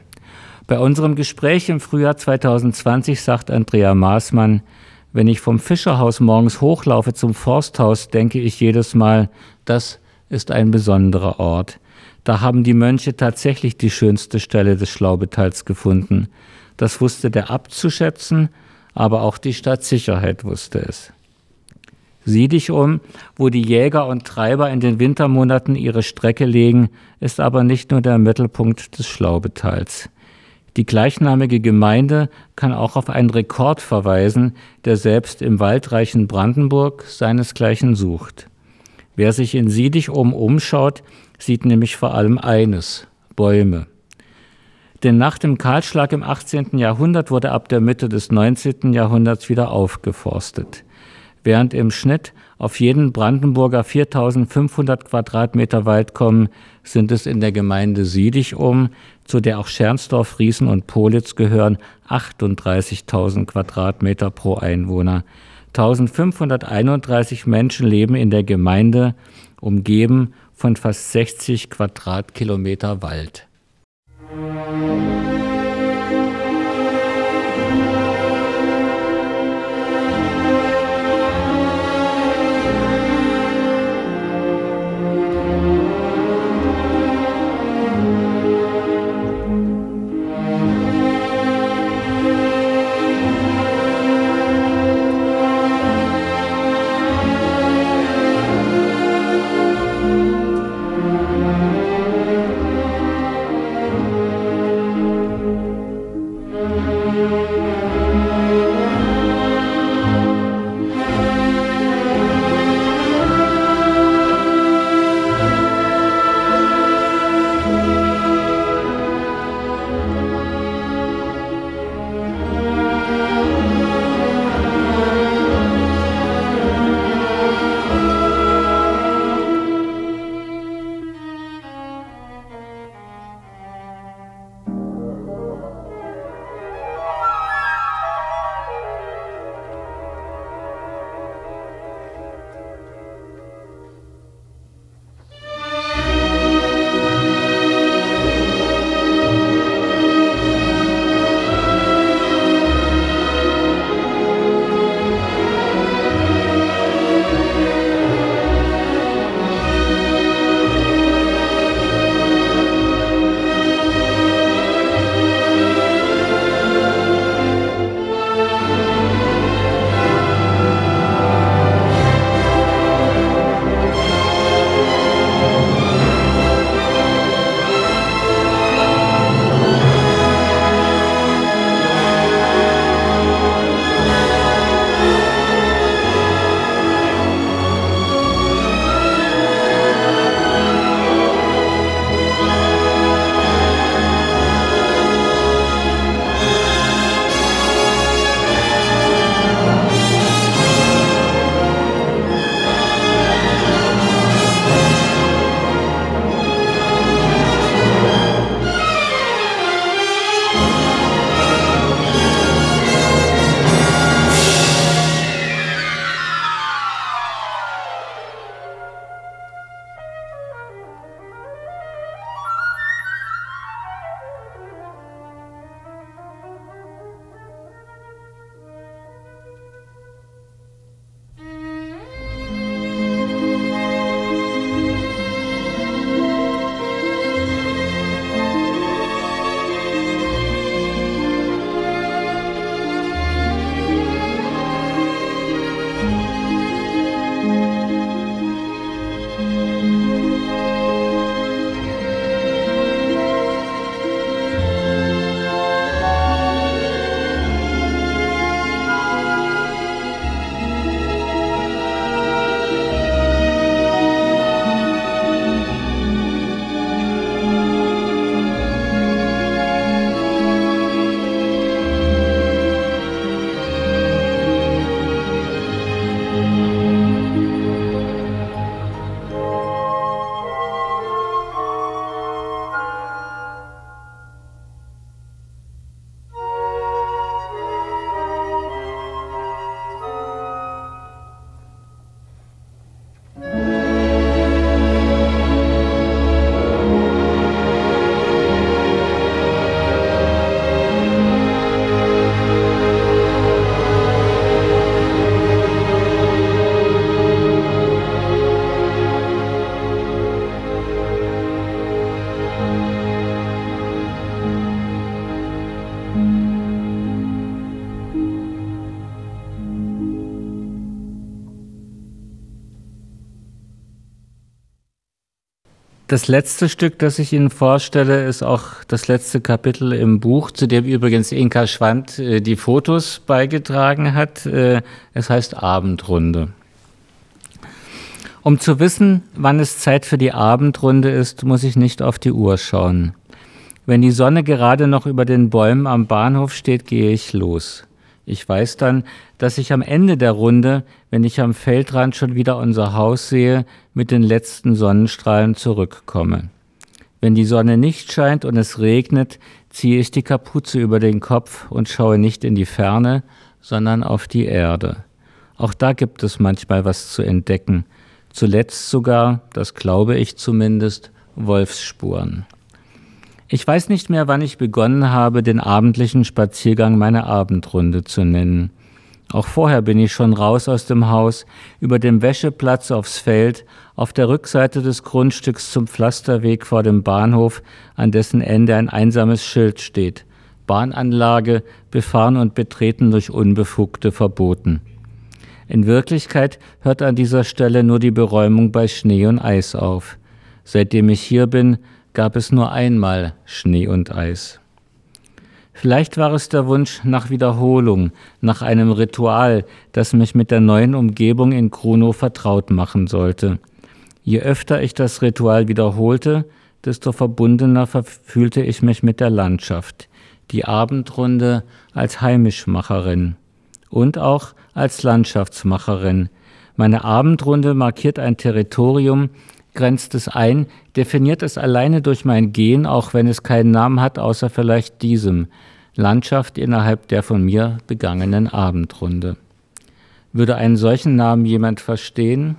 Bei unserem Gespräch im Frühjahr 2020 sagt Andrea Maßmann, wenn ich vom Fischerhaus morgens hochlaufe zum Forsthaus, denke ich jedes Mal, das ist ein besonderer Ort. Da haben die Mönche tatsächlich die schönste Stelle des Schlaubeteils gefunden. Das wusste der Abt zu schätzen, aber auch die Stadtsicherheit wusste es. Sieh dich um, wo die Jäger und Treiber in den Wintermonaten ihre Strecke legen, ist aber nicht nur der Mittelpunkt des Schlaubetals. Die gleichnamige Gemeinde kann auch auf einen Rekord verweisen, der selbst im waldreichen Brandenburg seinesgleichen sucht. Wer sich in Siedichum umschaut, sieht nämlich vor allem eines, Bäume. Denn nach dem Kahlschlag im 18. Jahrhundert wurde ab der Mitte des 19. Jahrhunderts wieder aufgeforstet. Während im Schnitt auf jeden Brandenburger 4500 Quadratmeter Wald kommen, sind es in der Gemeinde Siedichum, zu der auch Schernsdorf, Riesen und Politz gehören, 38.000 Quadratmeter pro Einwohner. 1531 Menschen leben in der Gemeinde, umgeben von fast 60 Quadratkilometer Wald. Das letzte Stück, das ich Ihnen vorstelle, ist auch das letzte Kapitel im Buch, zu dem übrigens Inka Schwand äh, die Fotos beigetragen hat. Äh, es heißt Abendrunde. Um zu wissen, wann es Zeit für die Abendrunde ist, muss ich nicht auf die Uhr schauen. Wenn die Sonne gerade noch über den Bäumen am Bahnhof steht, gehe ich los. Ich weiß dann, dass ich am Ende der Runde, wenn ich am Feldrand schon wieder unser Haus sehe, mit den letzten Sonnenstrahlen zurückkomme. Wenn die Sonne nicht scheint und es regnet, ziehe ich die Kapuze über den Kopf und schaue nicht in die Ferne, sondern auf die Erde. Auch da gibt es manchmal was zu entdecken. Zuletzt sogar, das glaube ich zumindest, Wolfsspuren. Ich weiß nicht mehr, wann ich begonnen habe, den abendlichen Spaziergang meine Abendrunde zu nennen. Auch vorher bin ich schon raus aus dem Haus, über dem Wäscheplatz aufs Feld, auf der Rückseite des Grundstücks zum Pflasterweg vor dem Bahnhof, an dessen Ende ein einsames Schild steht. Bahnanlage, befahren und betreten durch Unbefugte verboten. In Wirklichkeit hört an dieser Stelle nur die Beräumung bei Schnee und Eis auf. Seitdem ich hier bin, gab es nur einmal Schnee und Eis. Vielleicht war es der Wunsch nach Wiederholung, nach einem Ritual, das mich mit der neuen Umgebung in Kruno vertraut machen sollte. Je öfter ich das Ritual wiederholte, desto verbundener fühlte ich mich mit der Landschaft, die Abendrunde als Heimischmacherin und auch als Landschaftsmacherin. Meine Abendrunde markiert ein Territorium, grenzt es ein, definiert es alleine durch mein Gehen, auch wenn es keinen Namen hat, außer vielleicht diesem Landschaft innerhalb der von mir begangenen Abendrunde. Würde einen solchen Namen jemand verstehen?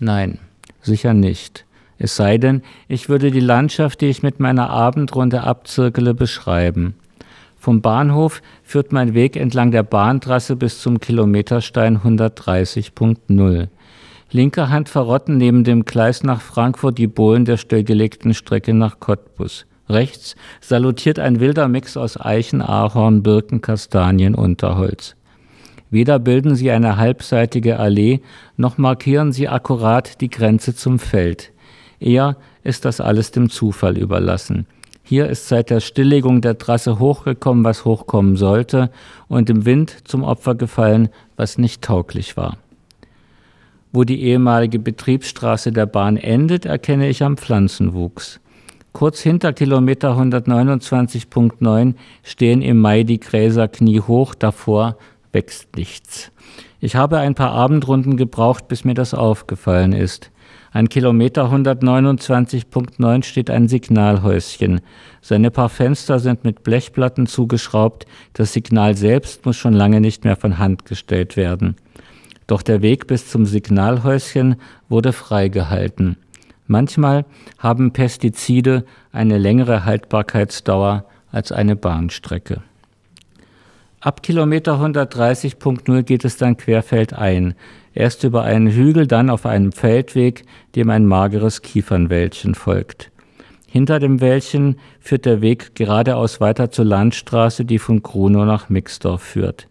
Nein, sicher nicht. Es sei denn, ich würde die Landschaft, die ich mit meiner Abendrunde abzirkele, beschreiben. Vom Bahnhof führt mein Weg entlang der Bahntrasse bis zum Kilometerstein 130.0. Linker Hand verrotten neben dem Gleis nach Frankfurt die Bohlen der stillgelegten Strecke nach Cottbus. Rechts salutiert ein wilder Mix aus Eichen, Ahorn, Birken, Kastanien, Unterholz. Weder bilden sie eine halbseitige Allee, noch markieren sie akkurat die Grenze zum Feld. Eher ist das alles dem Zufall überlassen. Hier ist seit der Stilllegung der Trasse hochgekommen, was hochkommen sollte, und im Wind zum Opfer gefallen, was nicht tauglich war. Wo die ehemalige Betriebsstraße der Bahn endet, erkenne ich am Pflanzenwuchs. Kurz hinter Kilometer 129.9 stehen im Mai die Gräser kniehoch, davor wächst nichts. Ich habe ein paar Abendrunden gebraucht, bis mir das aufgefallen ist. An Kilometer 129.9 steht ein Signalhäuschen. Seine paar Fenster sind mit Blechplatten zugeschraubt. Das Signal selbst muss schon lange nicht mehr von Hand gestellt werden. Doch der Weg bis zum Signalhäuschen wurde freigehalten. Manchmal haben Pestizide eine längere Haltbarkeitsdauer als eine Bahnstrecke. Ab Kilometer 130.0 geht es dann querfeldein. Erst über einen Hügel, dann auf einem Feldweg, dem ein mageres Kiefernwäldchen folgt. Hinter dem Wäldchen führt der Weg geradeaus weiter zur Landstraße, die von Grunow nach Mixdorf führt.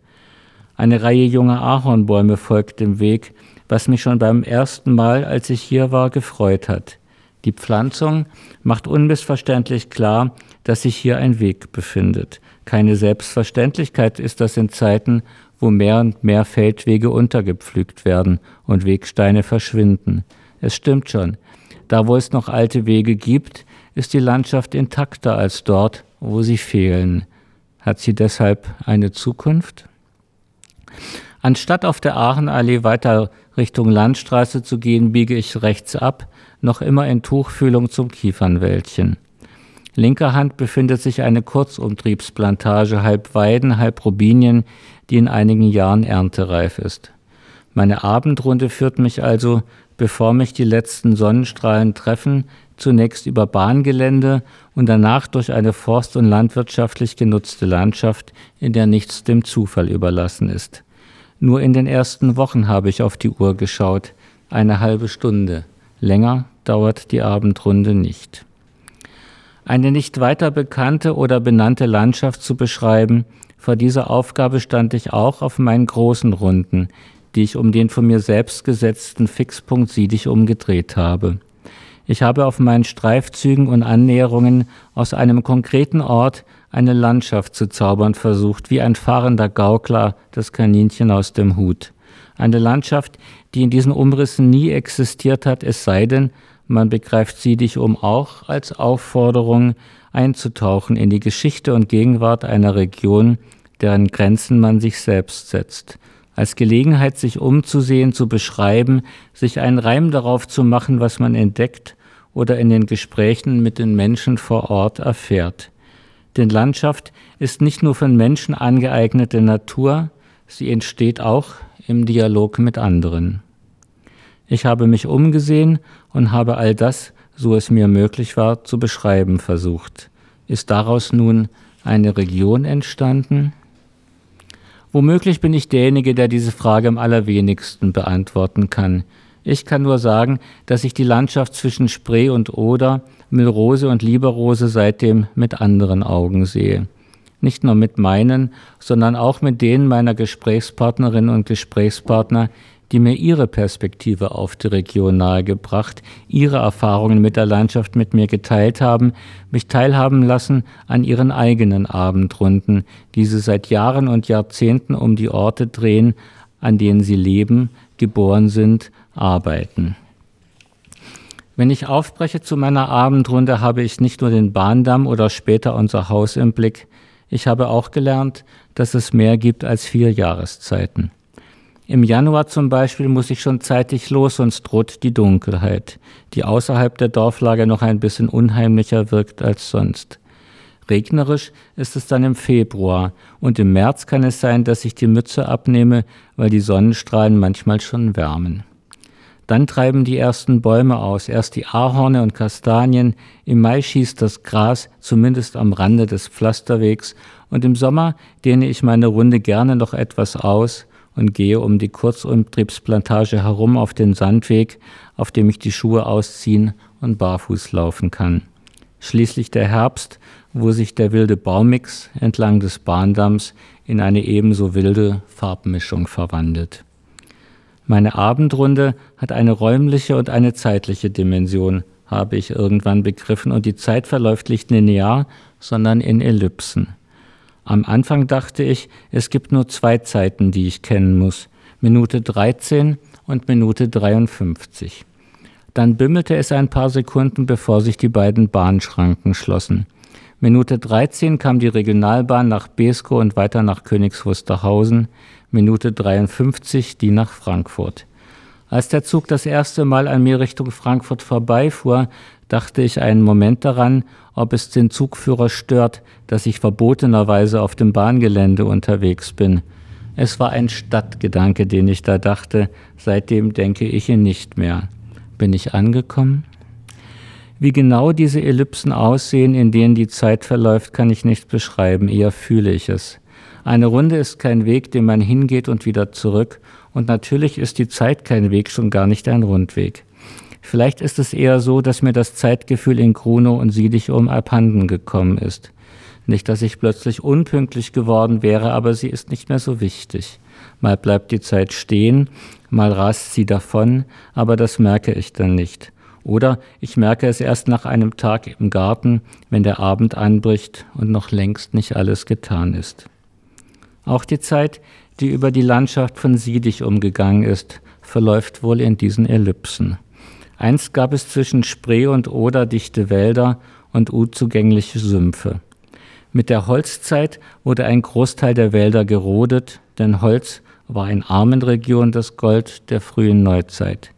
Eine Reihe junger Ahornbäume folgt dem Weg, was mich schon beim ersten Mal, als ich hier war, gefreut hat. Die Pflanzung macht unmissverständlich klar, dass sich hier ein Weg befindet. Keine Selbstverständlichkeit ist das in Zeiten, wo mehr und mehr Feldwege untergepflügt werden und Wegsteine verschwinden. Es stimmt schon. Da, wo es noch alte Wege gibt, ist die Landschaft intakter als dort, wo sie fehlen. Hat sie deshalb eine Zukunft? Anstatt auf der Aachenallee weiter Richtung Landstraße zu gehen, biege ich rechts ab, noch immer in Tuchfühlung zum Kiefernwäldchen. Linker Hand befindet sich eine Kurzumtriebsplantage, halb Weiden, halb Robinien, die in einigen Jahren erntereif ist. Meine Abendrunde führt mich also, bevor mich die letzten Sonnenstrahlen treffen, zunächst über Bahngelände und danach durch eine forst- und landwirtschaftlich genutzte Landschaft, in der nichts dem Zufall überlassen ist. Nur in den ersten Wochen habe ich auf die Uhr geschaut. Eine halbe Stunde. Länger dauert die Abendrunde nicht. Eine nicht weiter bekannte oder benannte Landschaft zu beschreiben, vor dieser Aufgabe stand ich auch auf meinen großen Runden, die ich um den von mir selbst gesetzten Fixpunkt Siedig umgedreht habe. Ich habe auf meinen Streifzügen und Annäherungen aus einem konkreten Ort eine Landschaft zu zaubern versucht, wie ein fahrender Gaukler das Kaninchen aus dem Hut. Eine Landschaft, die in diesen Umrissen nie existiert hat, es sei denn, man begreift sie dich um auch als Aufforderung einzutauchen in die Geschichte und Gegenwart einer Region, deren Grenzen man sich selbst setzt. Als Gelegenheit, sich umzusehen, zu beschreiben, sich einen Reim darauf zu machen, was man entdeckt oder in den Gesprächen mit den Menschen vor Ort erfährt. Denn Landschaft ist nicht nur von Menschen angeeignete Natur, sie entsteht auch im Dialog mit anderen. Ich habe mich umgesehen und habe all das, so es mir möglich war, zu beschreiben versucht. Ist daraus nun eine Region entstanden? Womöglich bin ich derjenige, der diese Frage am allerwenigsten beantworten kann. Ich kann nur sagen, dass ich die Landschaft zwischen Spree und Oder Milrose und Lieberrose seitdem mit anderen Augen sehe. Nicht nur mit meinen, sondern auch mit denen meiner Gesprächspartnerinnen und Gesprächspartner, die mir ihre Perspektive auf die Region nahegebracht, ihre Erfahrungen mit der Landschaft mit mir geteilt haben, mich teilhaben lassen an ihren eigenen Abendrunden, die sie seit Jahren und Jahrzehnten um die Orte drehen, an denen sie leben, geboren sind, arbeiten. Wenn ich aufbreche zu meiner Abendrunde, habe ich nicht nur den Bahndamm oder später unser Haus im Blick, ich habe auch gelernt, dass es mehr gibt als vier Jahreszeiten. Im Januar zum Beispiel muss ich schon zeitig los, sonst droht die Dunkelheit, die außerhalb der Dorflage noch ein bisschen unheimlicher wirkt als sonst. Regnerisch ist es dann im Februar und im März kann es sein, dass ich die Mütze abnehme, weil die Sonnenstrahlen manchmal schon wärmen. Dann treiben die ersten Bäume aus, erst die Ahorne und Kastanien, im Mai schießt das Gras zumindest am Rande des Pflasterwegs und im Sommer dehne ich meine Runde gerne noch etwas aus und gehe um die Kurzumtriebsplantage herum auf den Sandweg, auf dem ich die Schuhe ausziehen und barfuß laufen kann. Schließlich der Herbst, wo sich der wilde Baumix entlang des Bahndamms in eine ebenso wilde Farbmischung verwandelt. Meine Abendrunde hat eine räumliche und eine zeitliche Dimension, habe ich irgendwann begriffen, und die Zeit verläuft nicht linear, sondern in Ellipsen. Am Anfang dachte ich, es gibt nur zwei Zeiten, die ich kennen muss, Minute 13 und Minute 53. Dann bimmelte es ein paar Sekunden, bevor sich die beiden Bahnschranken schlossen. Minute 13 kam die Regionalbahn nach Beeskow und weiter nach Königs Wusterhausen, Minute 53 die nach Frankfurt. Als der Zug das erste Mal an mir Richtung Frankfurt vorbeifuhr, dachte ich einen Moment daran, ob es den Zugführer stört, dass ich verbotenerweise auf dem Bahngelände unterwegs bin. Es war ein Stadtgedanke, den ich da dachte, seitdem denke ich ihn nicht mehr. Bin ich angekommen? Wie genau diese Ellipsen aussehen, in denen die Zeit verläuft, kann ich nicht beschreiben, eher fühle ich es. Eine Runde ist kein Weg, den man hingeht und wieder zurück, und natürlich ist die Zeit kein Weg, schon gar nicht ein Rundweg. Vielleicht ist es eher so, dass mir das Zeitgefühl in Gruno und Siedichum abhanden gekommen ist. Nicht, dass ich plötzlich unpünktlich geworden wäre, aber sie ist nicht mehr so wichtig. Mal bleibt die Zeit stehen, mal rast sie davon, aber das merke ich dann nicht. Oder ich merke es erst nach einem Tag im Garten, wenn der Abend anbricht und noch längst nicht alles getan ist. Auch die Zeit, die über die Landschaft von Siedig umgegangen ist, verläuft wohl in diesen Ellipsen. Einst gab es zwischen Spree und Oder dichte Wälder und unzugängliche Sümpfe. Mit der Holzzeit wurde ein Großteil der Wälder gerodet, denn Holz war in armen Regionen das Gold der frühen Neuzeit.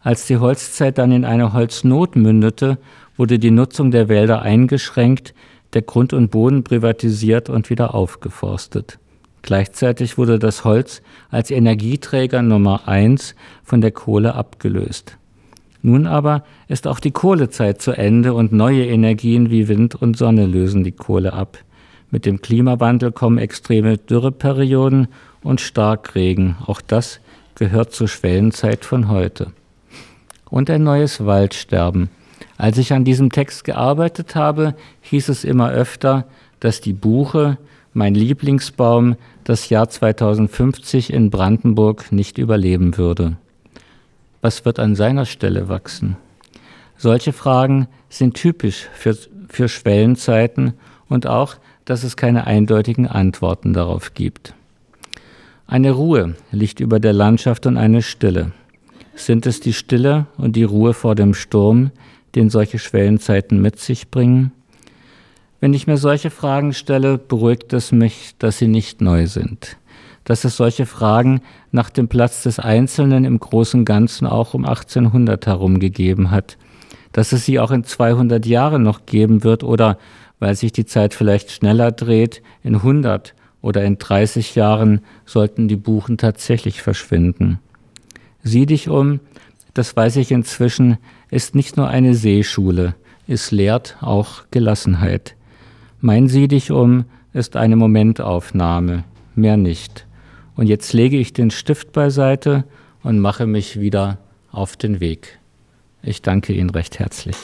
Als die Holzzeit dann in eine Holznot mündete, wurde die Nutzung der Wälder eingeschränkt, der Grund und Boden privatisiert und wieder aufgeforstet. Gleichzeitig wurde das Holz als Energieträger Nummer eins von der Kohle abgelöst. Nun aber ist auch die Kohlezeit zu Ende und neue Energien wie Wind und Sonne lösen die Kohle ab. Mit dem Klimawandel kommen extreme Dürreperioden und Starkregen. Auch das gehört zur Schwellenzeit von heute. Und ein neues Waldsterben. Als ich an diesem Text gearbeitet habe, hieß es immer öfter, dass die Buche, mein Lieblingsbaum, das Jahr 2050 in Brandenburg nicht überleben würde. Was wird an seiner Stelle wachsen? Solche Fragen sind typisch für, für Schwellenzeiten und auch, dass es keine eindeutigen Antworten darauf gibt. Eine Ruhe liegt über der Landschaft und eine Stille. Sind es die Stille und die Ruhe vor dem Sturm, den solche Schwellenzeiten mit sich bringen? Wenn ich mir solche Fragen stelle, beruhigt es mich, dass sie nicht neu sind. Dass es solche Fragen nach dem Platz des Einzelnen im großen Ganzen auch um 1800 herum gegeben hat. Dass es sie auch in 200 Jahren noch geben wird oder, weil sich die Zeit vielleicht schneller dreht, in 100 oder in 30 Jahren sollten die Buchen tatsächlich verschwinden. Sieh dich um, das weiß ich inzwischen, ist nicht nur eine Seeschule, es lehrt auch Gelassenheit. Mein Sieh dich um ist eine Momentaufnahme, mehr nicht. Und jetzt lege ich den Stift beiseite und mache mich wieder auf den Weg. Ich danke Ihnen recht herzlich.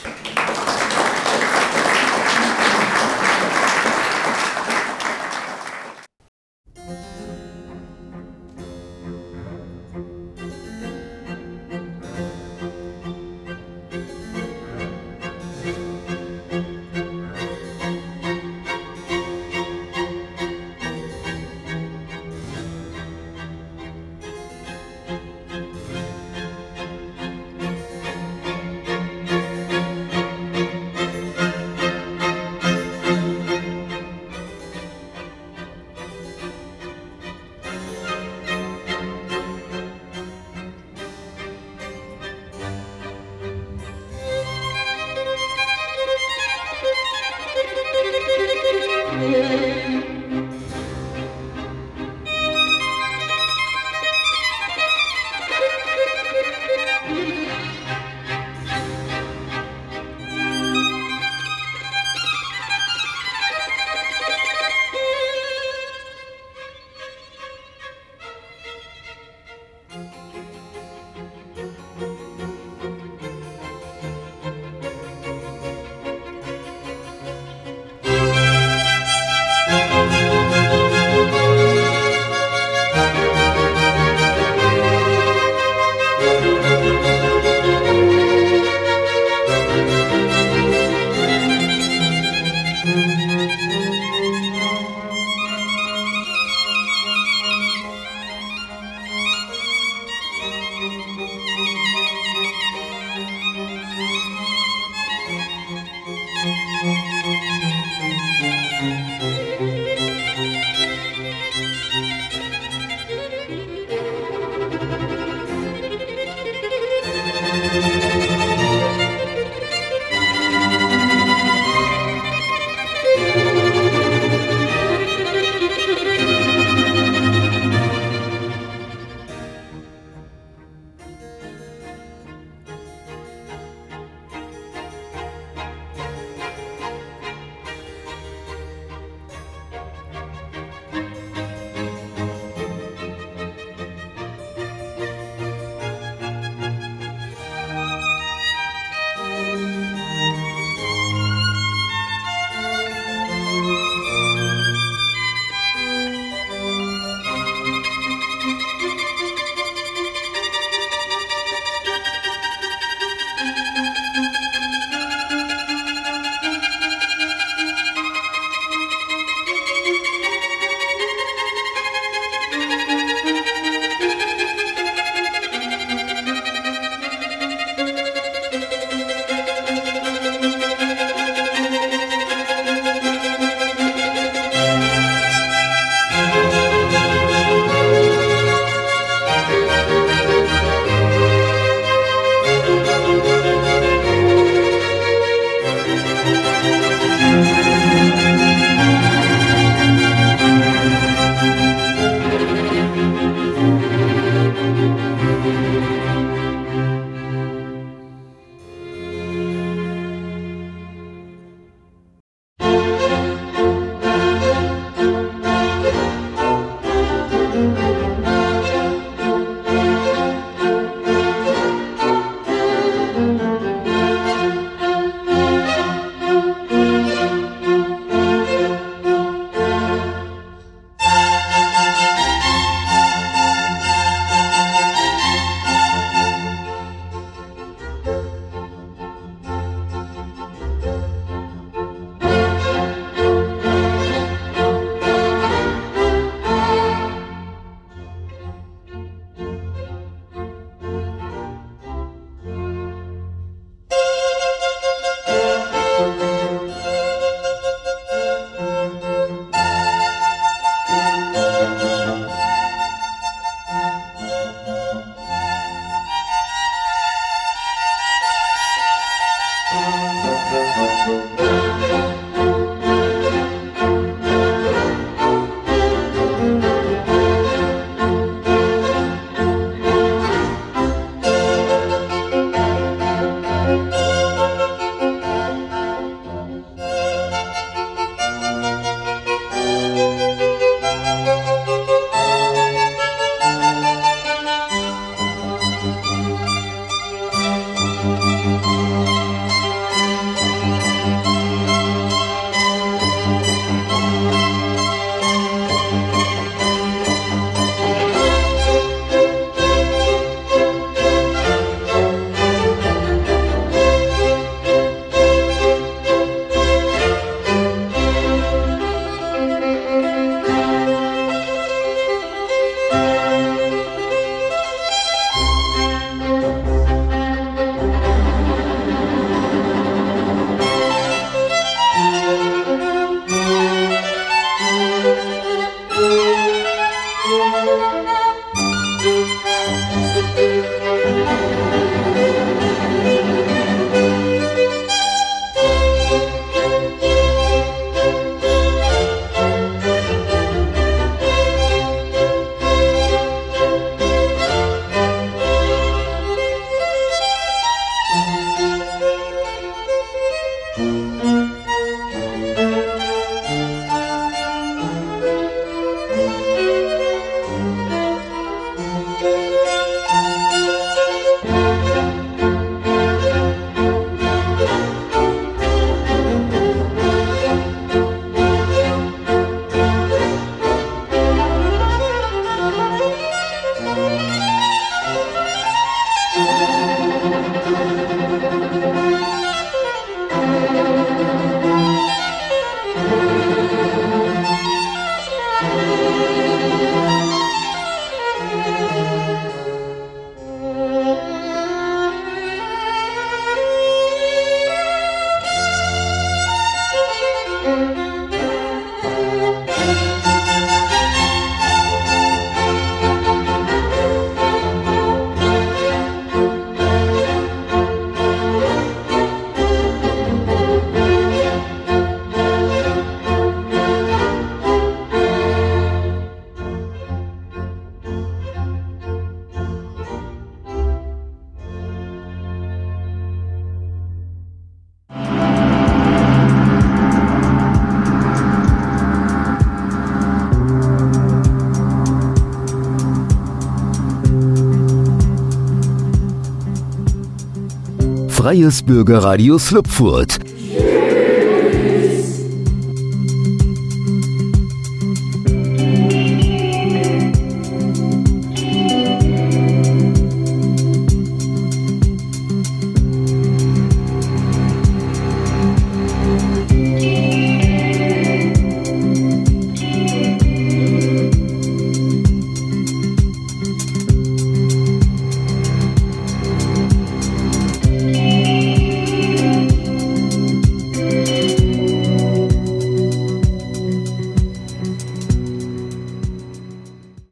Freies Bürgerradio Slupfurt